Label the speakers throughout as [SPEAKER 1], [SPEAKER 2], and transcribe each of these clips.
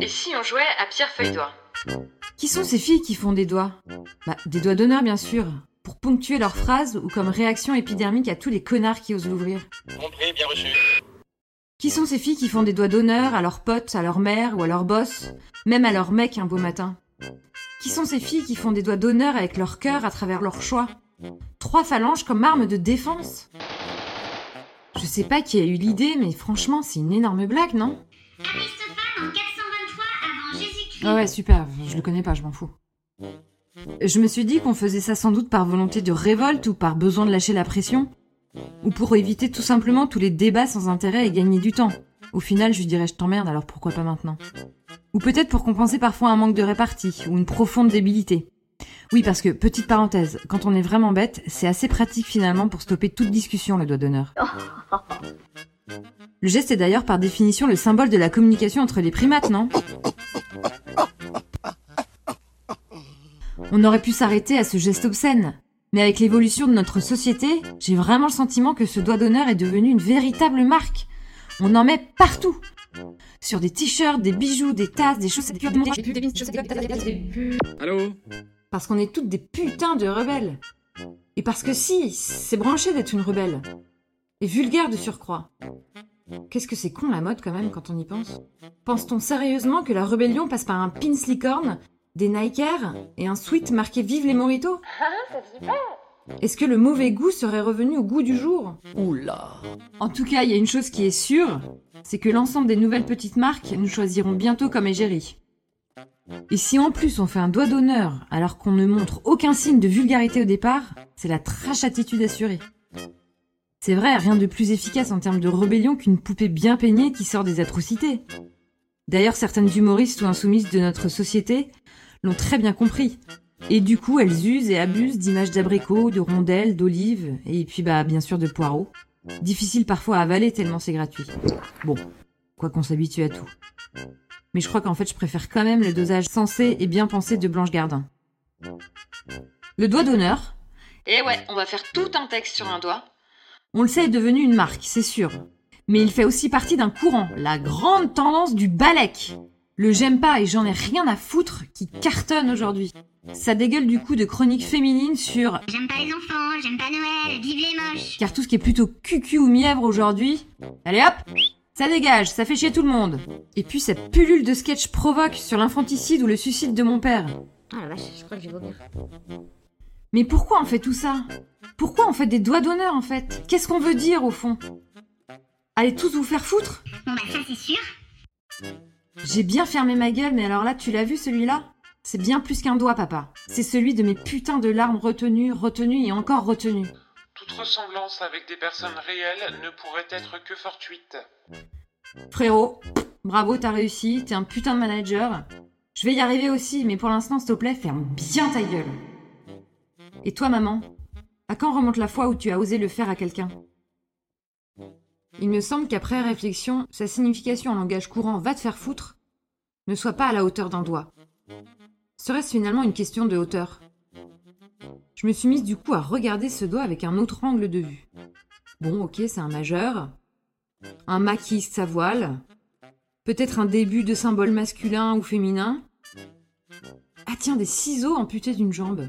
[SPEAKER 1] Et si on jouait à pierre feuille doigt
[SPEAKER 2] Qui sont ces filles qui font des doigts? Bah, des doigts d'honneur, bien sûr, pour ponctuer leurs phrases ou comme réaction épidermique à tous les connards qui osent l'ouvrir.
[SPEAKER 3] Compris, bien reçu.
[SPEAKER 2] Qui sont ces filles qui font des doigts d'honneur à leurs potes, à leur mère ou à leur boss, même à leur mec un beau matin? Qui sont ces filles qui font des doigts d'honneur avec leur cœur à travers leur choix? Trois phalanges comme arme de défense? Je sais pas qui a eu l'idée, mais franchement, c'est une énorme blague, non?
[SPEAKER 4] Aristophane en 423 avant Jésus-Christ.
[SPEAKER 2] Ah ouais, super, je le connais pas, je m'en fous. Je me suis dit qu'on faisait ça sans doute par volonté de révolte ou par besoin de lâcher la pression, ou pour éviter tout simplement tous les débats sans intérêt et gagner du temps. Au final, je lui dirais je t'emmerde, alors pourquoi pas maintenant? Ou peut-être pour compenser parfois un manque de répartie ou une profonde débilité. Oui, parce que, petite parenthèse, quand on est vraiment bête, c'est assez pratique finalement pour stopper toute discussion, le doigt d'honneur. Le geste est d'ailleurs par définition le symbole de la communication entre les primates, non On aurait pu s'arrêter à ce geste obscène. Mais avec l'évolution de notre société, j'ai vraiment le sentiment que ce doigt d'honneur est devenu une véritable marque. On en met partout. Sur des t-shirts, des bijoux, des tasses, des chaussettes.
[SPEAKER 5] Allô
[SPEAKER 2] Parce qu'on est toutes des putains de rebelles. Et parce que si, c'est branché d'être une rebelle. Et vulgaire de surcroît. Qu'est-ce que c'est con la mode quand même quand on y pense? Pense-t-on sérieusement que la rébellion passe par un pins licorne, des Nike Air et un sweat marqué Vive les Moritos? Est-ce que le mauvais goût serait revenu au goût du jour?
[SPEAKER 5] Oula!
[SPEAKER 2] En tout cas, il y a une chose qui est sûre, c'est que l'ensemble des nouvelles petites marques nous choisiront bientôt comme égérie. Et si en plus on fait un doigt d'honneur alors qu'on ne montre aucun signe de vulgarité au départ, c'est la trash attitude assurée. C'est vrai, rien de plus efficace en termes de rébellion qu'une poupée bien peignée qui sort des atrocités. D'ailleurs, certaines humoristes ou insoumises de notre société l'ont très bien compris. Et du coup, elles usent et abusent d'images d'abricots, de rondelles, d'olives, et puis bah bien sûr de poireaux. Difficile parfois à avaler tellement c'est gratuit. Bon, quoi qu'on s'habitue à tout. Mais je crois qu'en fait je préfère quand même le dosage sensé et bien pensé de Blanche Gardin. Le doigt d'honneur,
[SPEAKER 1] Et ouais, on va faire tout un texte sur un doigt.
[SPEAKER 2] On le sait, est devenu une marque, c'est sûr. Mais il fait aussi partie d'un courant, la grande tendance du balèque. Le j'aime pas et j'en ai rien à foutre qui cartonne aujourd'hui. Ça dégueule du coup de chroniques féminines sur
[SPEAKER 4] J'aime pas les enfants, j'aime pas Noël, vive les moches.
[SPEAKER 2] car tout ce qui est plutôt cucu ou mièvre aujourd'hui, allez hop, ça dégage, ça fait chier tout le monde. Et puis cette pullule de sketch provoque sur l'infanticide ou le suicide de mon père.
[SPEAKER 4] Ah la vache, je crois que je vais vomir.
[SPEAKER 2] Mais pourquoi on fait tout ça? Pourquoi on fait des doigts d'honneur en fait? Qu'est-ce qu'on veut dire au fond? Allez tous vous faire foutre?
[SPEAKER 4] Bon bah ça c'est sûr.
[SPEAKER 2] J'ai bien fermé ma gueule, mais alors là, tu l'as vu celui-là? C'est bien plus qu'un doigt, papa. C'est celui de mes putains de larmes retenues, retenues et encore retenues.
[SPEAKER 6] Toute ressemblance avec des personnes réelles ne pourrait être que fortuite.
[SPEAKER 2] Frérot, bravo, t'as réussi, t'es un putain de manager. Je vais y arriver aussi, mais pour l'instant, s'il te plaît, ferme bien ta gueule. Et toi, maman À quand remonte la fois où tu as osé le faire à quelqu'un? Il me semble qu'après réflexion, sa signification en langage courant va te faire foutre ne soit pas à la hauteur d'un doigt. Serait-ce finalement une question de hauteur? Je me suis mise du coup à regarder ce doigt avec un autre angle de vue. Bon, ok, c'est un majeur, un maquis sa voile, peut-être un début de symbole masculin ou féminin. Ah tiens, des ciseaux amputés d'une jambe.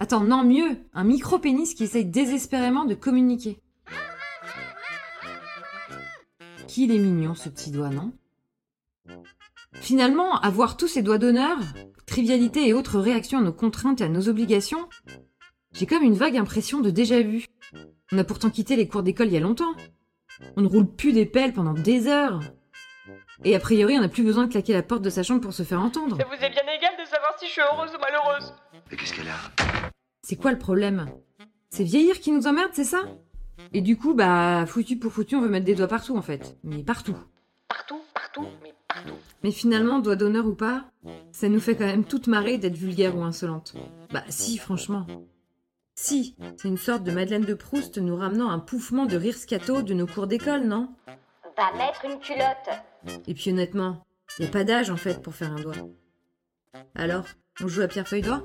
[SPEAKER 2] Attends, non, mieux, un micro-pénis qui essaye désespérément de communiquer. Qu'il est mignon ce petit doigt, non? Finalement, avoir tous ces doigts d'honneur, trivialité et autres réactions à nos contraintes et à nos obligations, j'ai comme une vague impression de déjà-vu. On a pourtant quitté les cours d'école il y a longtemps. On ne roule plus des pelles pendant des heures. Et a priori, on n'a plus besoin de claquer la porte de sa chambre pour se faire entendre.
[SPEAKER 7] Ça vous est bien égal de savoir si je suis heureuse ou malheureuse
[SPEAKER 5] Mais qu'est-ce qu'elle a
[SPEAKER 2] C'est quoi le problème C'est vieillir qui nous emmerde, c'est ça Et du coup, bah, foutu pour foutu, on veut mettre des doigts partout en fait. Mais partout.
[SPEAKER 1] Partout, partout, mais partout.
[SPEAKER 2] Mais finalement, doigt d'honneur ou pas, ça nous fait quand même toute marrer d'être vulgaire ou insolente. Bah si, franchement. Si, c'est une sorte de Madeleine de Proust nous ramenant un pouffement de rire scato de nos cours d'école, non
[SPEAKER 4] Va mettre une culotte.
[SPEAKER 2] Et puis honnêtement, y a pas d'âge en fait pour faire un doigt. Alors, on joue à pierre feuille doigt